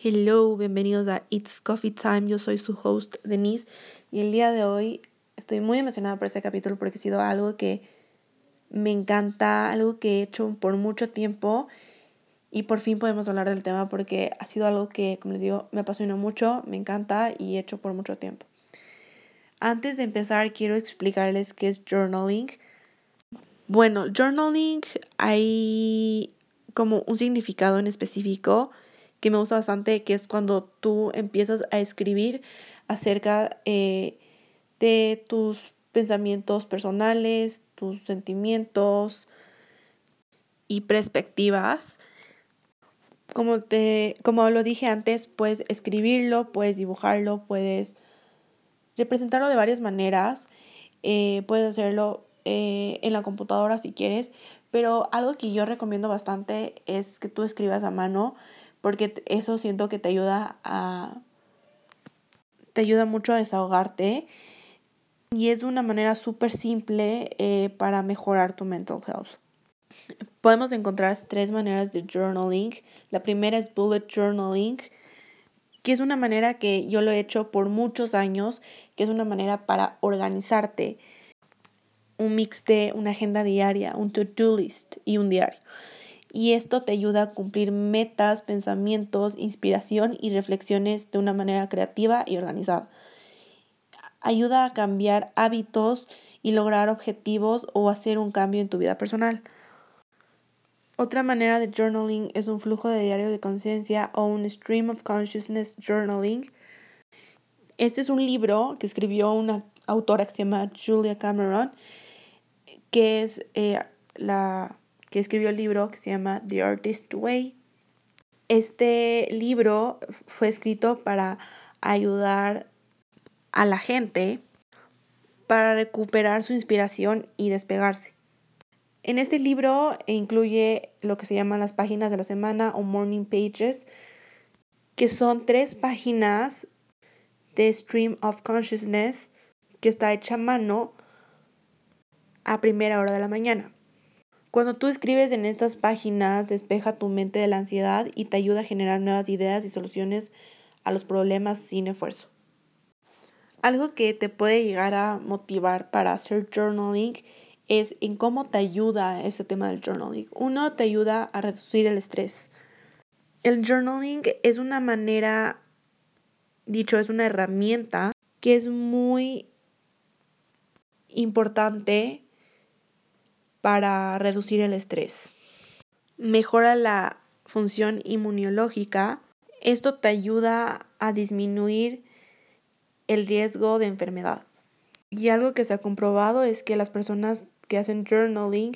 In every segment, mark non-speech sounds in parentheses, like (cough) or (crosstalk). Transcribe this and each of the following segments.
Hello, bienvenidos a It's Coffee Time. Yo soy su host Denise y el día de hoy estoy muy emocionada por este capítulo porque ha sido algo que me encanta, algo que he hecho por mucho tiempo y por fin podemos hablar del tema porque ha sido algo que, como les digo, me apasiona mucho, me encanta y he hecho por mucho tiempo. Antes de empezar, quiero explicarles qué es journaling. Bueno, journaling hay como un significado en específico que me gusta bastante, que es cuando tú empiezas a escribir acerca eh, de tus pensamientos personales, tus sentimientos y perspectivas. Como, te, como lo dije antes, puedes escribirlo, puedes dibujarlo, puedes representarlo de varias maneras. Eh, puedes hacerlo eh, en la computadora si quieres, pero algo que yo recomiendo bastante es que tú escribas a mano porque eso siento que te ayuda a te ayuda mucho a desahogarte y es una manera súper simple eh, para mejorar tu mental health. Podemos encontrar tres maneras de journaling. La primera es bullet journaling, que es una manera que yo lo he hecho por muchos años, que es una manera para organizarte. Un mix de una agenda diaria, un to-do list y un diario y esto te ayuda a cumplir metas, pensamientos, inspiración y reflexiones de una manera creativa y organizada. Ayuda a cambiar hábitos y lograr objetivos o hacer un cambio en tu vida personal. Otra manera de journaling es un flujo de diario de conciencia o un stream of consciousness journaling. Este es un libro que escribió una autora que se llama Julia Cameron, que es eh, la que escribió el libro que se llama The Artist Way. Este libro fue escrito para ayudar a la gente para recuperar su inspiración y despegarse. En este libro incluye lo que se llaman las páginas de la semana o morning pages, que son tres páginas de Stream of Consciousness que está hecha a mano a primera hora de la mañana. Cuando tú escribes en estas páginas, despeja tu mente de la ansiedad y te ayuda a generar nuevas ideas y soluciones a los problemas sin esfuerzo. Algo que te puede llegar a motivar para hacer journaling es en cómo te ayuda este tema del journaling. Uno, te ayuda a reducir el estrés. El journaling es una manera, dicho, es una herramienta que es muy importante para reducir el estrés. Mejora la función inmunológica. Esto te ayuda a disminuir el riesgo de enfermedad. Y algo que se ha comprobado es que las personas que hacen journaling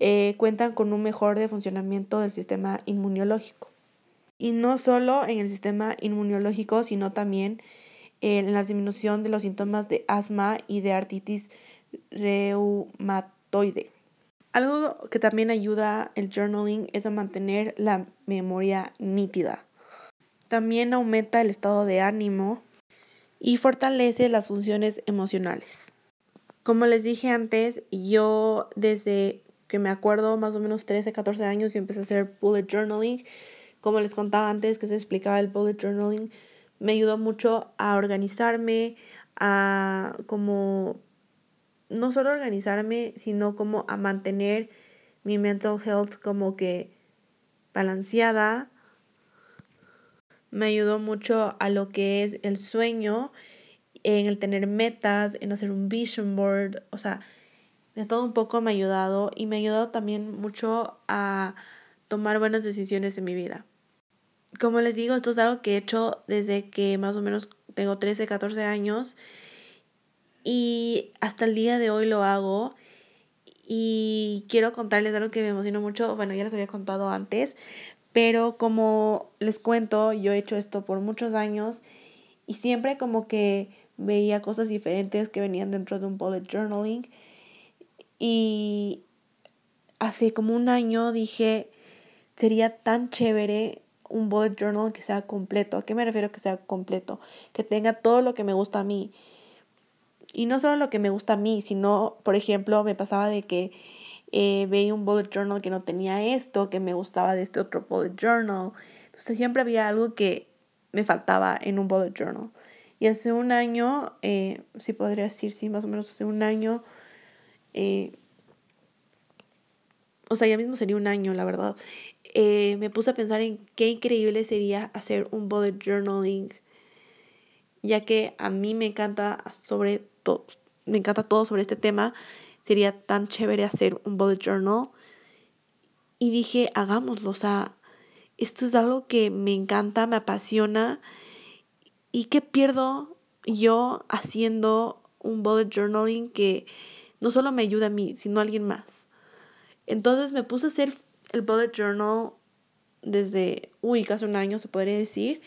eh, cuentan con un mejor de funcionamiento del sistema inmunológico. Y no solo en el sistema inmunológico, sino también en la disminución de los síntomas de asma y de artritis reumatoide. Algo que también ayuda el journaling es a mantener la memoria nítida. También aumenta el estado de ánimo y fortalece las funciones emocionales. Como les dije antes, yo desde que me acuerdo más o menos 13, 14 años yo empecé a hacer bullet journaling. Como les contaba antes que se explicaba el bullet journaling, me ayudó mucho a organizarme, a como no solo organizarme, sino como a mantener mi mental health como que balanceada. Me ayudó mucho a lo que es el sueño, en el tener metas, en hacer un vision board, o sea, de todo un poco me ha ayudado y me ha ayudado también mucho a tomar buenas decisiones en mi vida. Como les digo, esto es algo que he hecho desde que más o menos tengo 13, 14 años y hasta el día de hoy lo hago. Y quiero contarles algo que me emociona mucho. Bueno, ya les había contado antes, pero como les cuento, yo he hecho esto por muchos años y siempre como que veía cosas diferentes que venían dentro de un bullet journaling. Y hace como un año dije, sería tan chévere un bullet journal que sea completo. ¿A qué me refiero que sea completo? Que tenga todo lo que me gusta a mí. Y no solo lo que me gusta a mí, sino, por ejemplo, me pasaba de que eh, veía un bullet journal que no tenía esto, que me gustaba de este otro bullet journal. siempre había algo que me faltaba en un bullet journal. Y hace un año, eh, si podría decir, sí, más o menos hace un año, eh, o sea, ya mismo sería un año, la verdad, eh, me puse a pensar en qué increíble sería hacer un bullet journaling, ya que a mí me encanta sobre todo, me encanta todo sobre este tema, sería tan chévere hacer un bullet journal. Y dije, hagámoslo, o sea, esto es algo que me encanta, me apasiona ¿Y qué pierdo yo haciendo un bullet journaling que no solo me ayuda a mí, sino a alguien más? Entonces me puse a hacer el bullet journal desde, uy, casi un año se podría decir.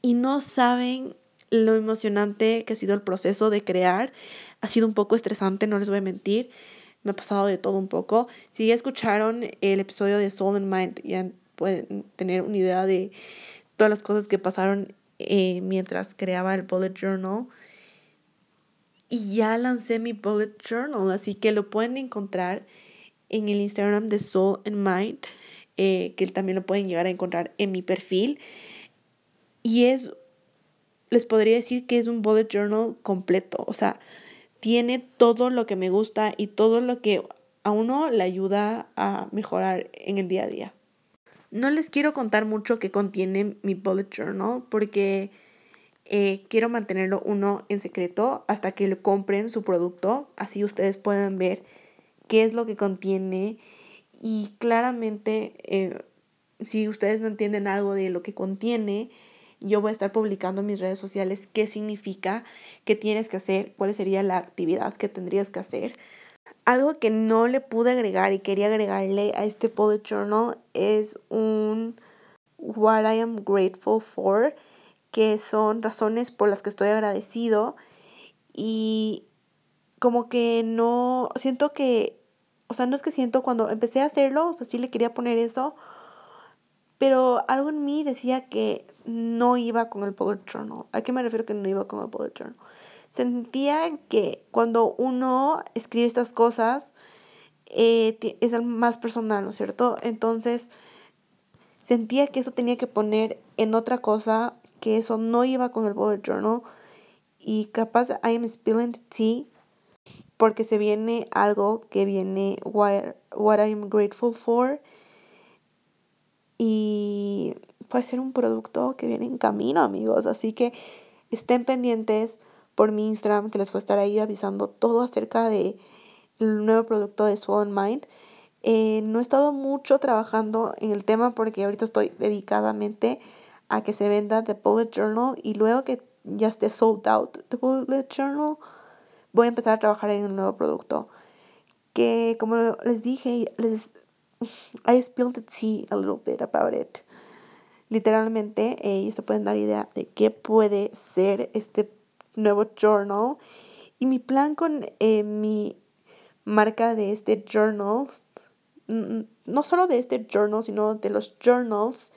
Y no saben lo emocionante que ha sido el proceso de crear. Ha sido un poco estresante, no les voy a mentir. Me ha pasado de todo un poco. Si ya escucharon el episodio de Soul and Mind, ya pueden tener una idea de todas las cosas que pasaron eh, mientras creaba el bullet journal. Y ya lancé mi bullet journal, así que lo pueden encontrar en el Instagram de Soul and Mind, eh, que también lo pueden llegar a encontrar en mi perfil. Y es, les podría decir que es un bullet journal completo, o sea, tiene todo lo que me gusta y todo lo que a uno le ayuda a mejorar en el día a día. No les quiero contar mucho que contiene mi bullet journal porque eh, quiero mantenerlo uno en secreto hasta que le compren su producto. Así ustedes puedan ver qué es lo que contiene. Y claramente, eh, si ustedes no entienden algo de lo que contiene, yo voy a estar publicando en mis redes sociales qué significa, qué tienes que hacer, cuál sería la actividad que tendrías que hacer. Algo que no le pude agregar y quería agregarle a este bullet journal es un What I am grateful for, que son razones por las que estoy agradecido y como que no, siento que, o sea, no es que siento cuando empecé a hacerlo, o sea, sí le quería poner eso, pero algo en mí decía que no iba con el bullet journal. ¿A qué me refiero que no iba con el bullet journal? sentía que cuando uno escribe estas cosas eh, es más personal, ¿no es cierto? Entonces sentía que eso tenía que poner en otra cosa, que eso no iba con el bullet journal y capaz I am spilling tea porque se viene algo que viene what, what I am grateful for y puede ser un producto que viene en camino amigos así que estén pendientes por mi Instagram, que les voy a estar ahí avisando todo acerca de el nuevo producto de Swollen Mind. Eh, no he estado mucho trabajando en el tema porque ahorita estoy dedicadamente a que se venda The Bullet Journal y luego que ya esté sold out The Bullet Journal, voy a empezar a trabajar en el nuevo producto. Que como les dije, les, (laughs) I spilled the tea a little bit about it. Literalmente, eh, y se pueden dar idea de qué puede ser este nuevo journal. Y mi plan con eh, mi marca de este journal, no solo de este journal, sino de los journals,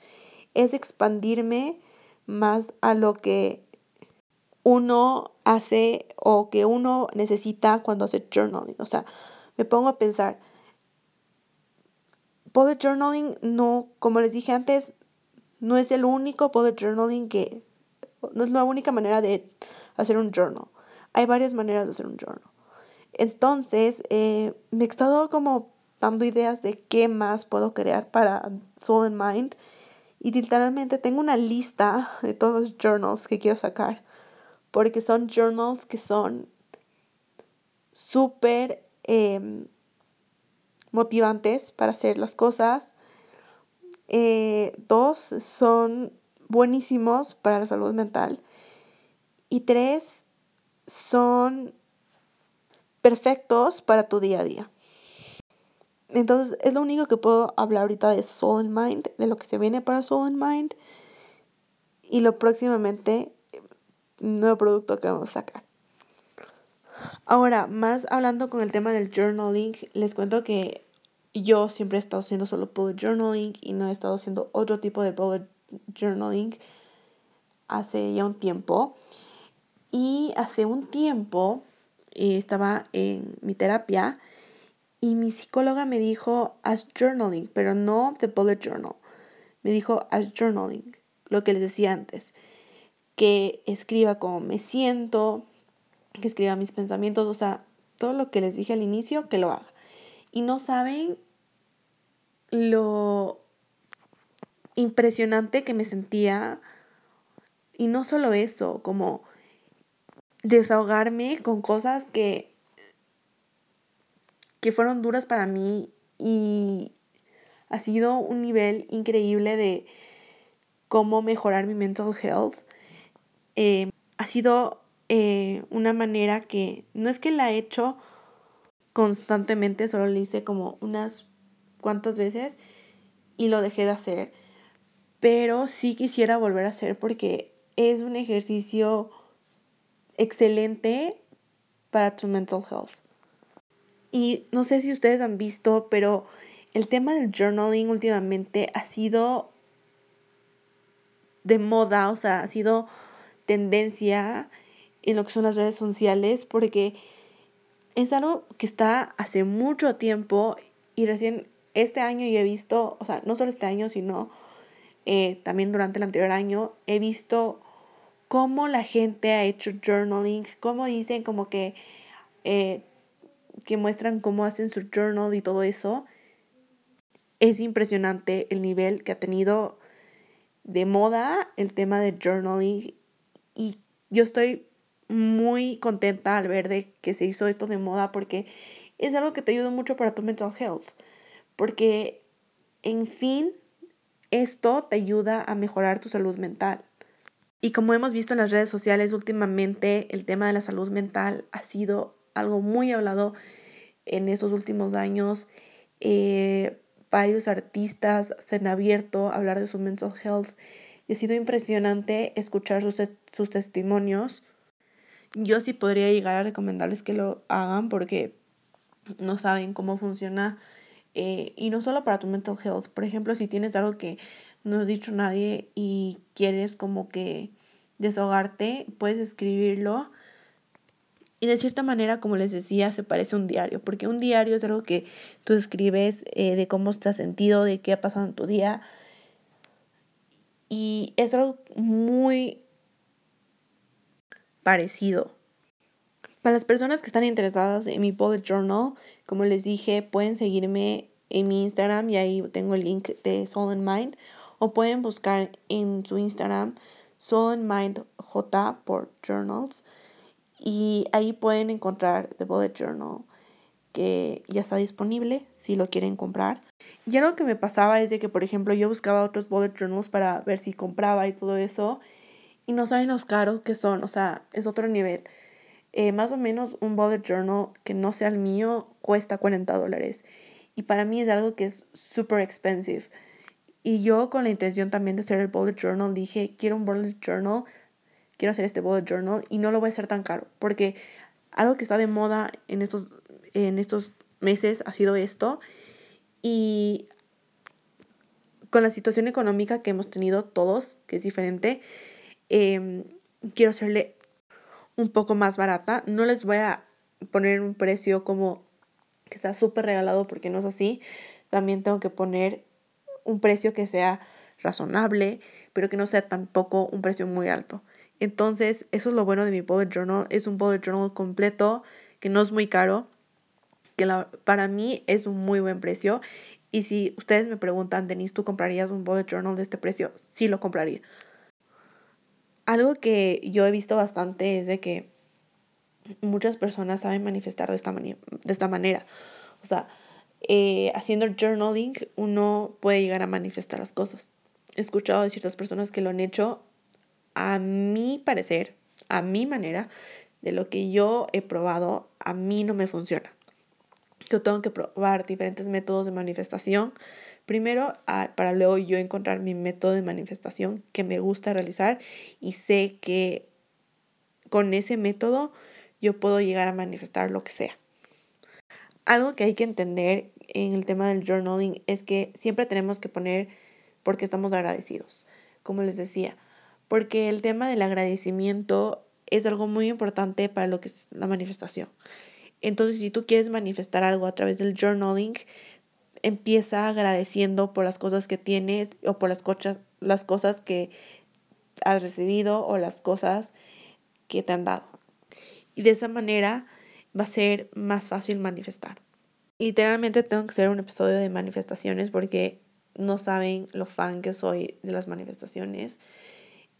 es expandirme más a lo que uno hace o que uno necesita cuando hace journaling. O sea, me pongo a pensar, bullet journaling no, como les dije antes, no es el único bullet journaling que, no es la única manera de hacer un journal. Hay varias maneras de hacer un journal. Entonces, eh, me he estado como dando ideas de qué más puedo crear para Soul and Mind. Y literalmente tengo una lista de todos los journals que quiero sacar. Porque son journals que son súper em, motivantes para hacer las cosas. Eh, dos, son buenísimos para la salud mental. Y tres, son perfectos para tu día a día. Entonces, es lo único que puedo hablar ahorita de Soul and Mind, de lo que se viene para Soul and Mind y lo próximamente nuevo producto que vamos a sacar. Ahora, más hablando con el tema del journaling, les cuento que yo siempre he estado haciendo solo bullet journaling y no he estado haciendo otro tipo de bullet journaling hace ya un tiempo. Y hace un tiempo eh, estaba en mi terapia y mi psicóloga me dijo, haz journaling, pero no the bullet journal. me dijo haz journaling, lo que les decía antes, que escriba cómo me siento, que escriba mis pensamientos, o sea, todo lo que les dije al inicio, que lo haga. Y no saben lo impresionante que me sentía. Y no solo eso, como desahogarme con cosas que, que fueron duras para mí y ha sido un nivel increíble de cómo mejorar mi mental health. Eh, ha sido eh, una manera que no es que la he hecho constantemente, solo lo hice como unas cuantas veces y lo dejé de hacer. Pero sí quisiera volver a hacer porque es un ejercicio excelente para tu mental health. Y no sé si ustedes han visto, pero el tema del journaling últimamente ha sido de moda, o sea, ha sido tendencia en lo que son las redes sociales porque es algo que está hace mucho tiempo y recién este año yo he visto, o sea, no solo este año, sino eh, también durante el anterior año, he visto cómo la gente ha hecho journaling, cómo dicen como que, eh, que muestran cómo hacen su journal y todo eso. Es impresionante el nivel que ha tenido de moda el tema de journaling y yo estoy muy contenta al ver de que se hizo esto de moda porque es algo que te ayuda mucho para tu mental health. Porque, en fin, esto te ayuda a mejorar tu salud mental. Y como hemos visto en las redes sociales últimamente, el tema de la salud mental ha sido algo muy hablado en esos últimos años. Eh, varios artistas se han abierto a hablar de su mental health y ha sido impresionante escuchar sus, sus testimonios yo sí podría llegar a recomendarles que lo hagan porque no saben cómo funciona. Eh, y no solo para tu mental health. Por ejemplo, si tienes algo que no has dicho nadie y quieres como que desahogarte, puedes escribirlo. Y de cierta manera, como les decía, se parece a un diario, porque un diario es algo que tú escribes eh, de cómo estás sentido, de qué ha pasado en tu día. Y es algo muy parecido. Para las personas que están interesadas en mi bullet journal, como les dije, pueden seguirme en mi Instagram y ahí tengo el link de Soul and Mind o pueden buscar en su Instagram Soul and Mind J por journals y ahí pueden encontrar The Bullet Journal que ya está disponible si lo quieren comprar. Y algo que me pasaba es de que, por ejemplo, yo buscaba otros bullet journals para ver si compraba y todo eso y no saben los caros que son, o sea, es otro nivel. Eh, más o menos un bullet journal que no sea el mío cuesta 40 dólares. Y para mí es algo que es super expensive. Y yo con la intención también de hacer el bullet journal dije, quiero un bullet journal, quiero hacer este bullet journal y no lo voy a hacer tan caro. Porque algo que está de moda en estos, en estos meses ha sido esto. Y con la situación económica que hemos tenido todos, que es diferente, Em, quiero hacerle un poco más barata. No les voy a poner un precio como que está súper regalado porque no es así. También tengo que poner un precio que sea razonable, pero que no sea tampoco un precio muy alto. Entonces, eso es lo bueno de mi bullet journal. Es un bullet journal completo que no es muy caro, que para mí es un muy buen precio. Y si ustedes me preguntan, Denise, ¿tú comprarías un bullet journal de este precio? Sí lo compraría. Algo que yo he visto bastante es de que muchas personas saben manifestar de esta, de esta manera. O sea, eh, haciendo journaling uno puede llegar a manifestar las cosas. He escuchado de ciertas personas que lo han hecho a mi parecer, a mi manera, de lo que yo he probado, a mí no me funciona. Yo tengo que probar diferentes métodos de manifestación Primero, para luego yo encontrar mi método de manifestación que me gusta realizar y sé que con ese método yo puedo llegar a manifestar lo que sea. Algo que hay que entender en el tema del journaling es que siempre tenemos que poner porque estamos agradecidos, como les decía, porque el tema del agradecimiento es algo muy importante para lo que es la manifestación. Entonces, si tú quieres manifestar algo a través del journaling, empieza agradeciendo por las cosas que tienes o por las, las cosas que has recibido o las cosas que te han dado. Y de esa manera va a ser más fácil manifestar. Literalmente tengo que hacer un episodio de manifestaciones porque no saben lo fan que soy de las manifestaciones.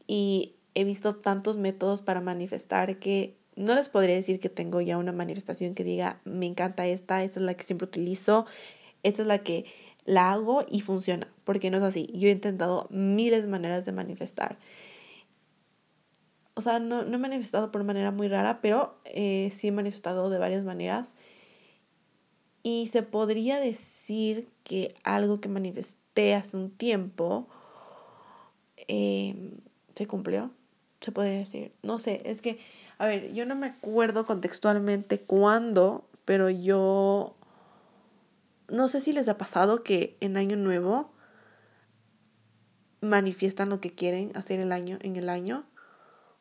Y he visto tantos métodos para manifestar que no les podría decir que tengo ya una manifestación que diga, me encanta esta, esta es la que siempre utilizo, esta es la que la hago y funciona, porque no es así. Yo he intentado miles de maneras de manifestar. O sea, no, he manifestado por manera muy rara, pero eh, sí he manifestado de varias maneras. Y se podría decir que algo que manifesté hace un tiempo em, se cumplió. Se podría decir. No sé, es que a ver, yo no me acuerdo contextualmente cuándo, pero yo no sé si les ha pasado que en Año Nuevo manifiestan lo que quieren hacer el año en el año.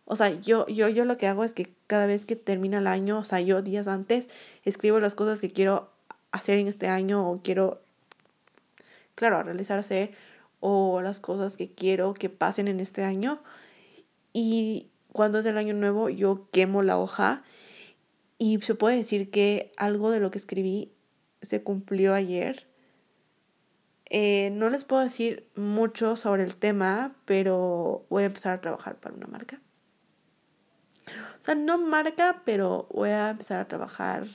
O sea, yo, yo, yo lo que hago es que cada vez que termina el año, o sea, yo días antes, escribo las cosas que quiero hacer en este año o quiero, claro, realizarse o las cosas que quiero que pasen en este año. Y cuando es el año nuevo yo quemo la hoja y se puede decir que algo de lo que escribí se cumplió ayer. Eh, no les puedo decir mucho sobre el tema, pero voy a empezar a trabajar para una marca. O sea, no marca, pero voy a empezar a trabajar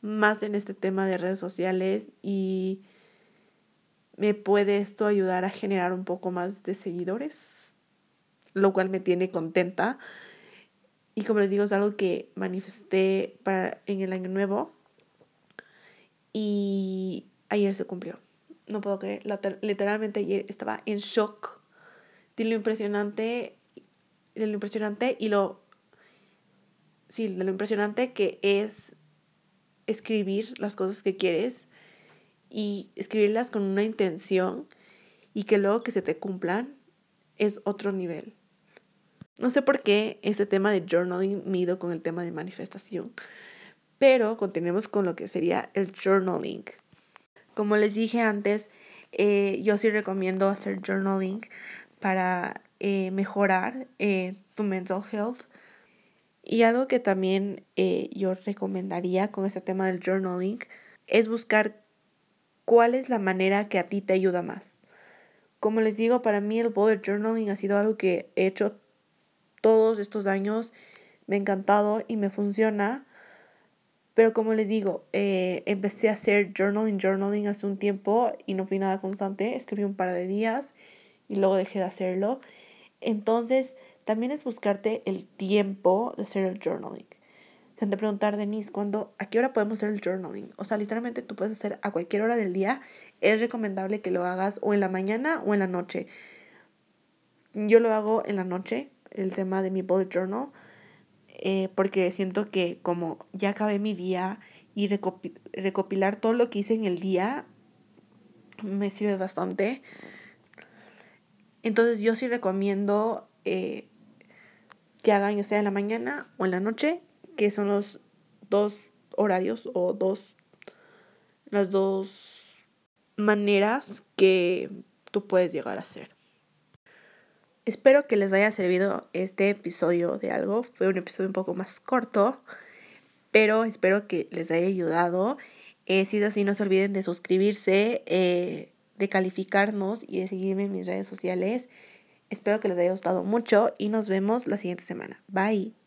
más en este tema de redes sociales y me puede esto ayudar a generar un poco más de seguidores lo cual me tiene contenta. Y como les digo, es algo que manifesté para, en el año nuevo. Y ayer se cumplió. No puedo creer. Literalmente ayer estaba en shock de lo impresionante. De lo impresionante y lo. Sí, de lo impresionante que es escribir las cosas que quieres y escribirlas con una intención y que luego que se te cumplan es otro nivel. No sé por qué este tema de journaling mido con el tema de manifestación, pero continuemos con lo que sería el journaling. Como les dije antes, eh, yo sí recomiendo hacer journaling para eh, mejorar eh, tu mental health. Y algo que también yo recomendaría con este tema del journaling es buscar cuál es la manera que a ti te ayuda más. Como les digo, para mí el bullet journaling ha sido algo que he hecho todos estos años. Me ha encantado y me funciona. Pero como les digo, eh, empecé a hacer journaling, journaling hace un tiempo y no fui nada constante. Escribí un par de días y luego dejé de hacerlo. Entonces, también es buscarte el tiempo de hacer el journaling. Se de preguntar, Denise, ¿cuándo, ¿a qué hora podemos hacer el journaling? O sea, literalmente tú puedes hacer a cualquier hora del día. Es recomendable que lo hagas o en la mañana o en la noche. Yo lo hago en la noche el tema de mi bullet journal, eh, porque siento que como ya acabé mi día y recopilar todo lo que hice en el día me sirve bastante. Entonces yo sí recomiendo eh, que hagan ya sea en la mañana o en la noche, que son los dos horarios o dos, las dos maneras que tú puedes llegar a hacer. Espero que les haya servido este episodio de algo. Fue un episodio un poco más corto, pero espero que les haya ayudado. Eh, si es así, no se olviden de suscribirse, eh, de calificarnos y de seguirme en mis redes sociales. Espero que les haya gustado mucho y nos vemos la siguiente semana. Bye.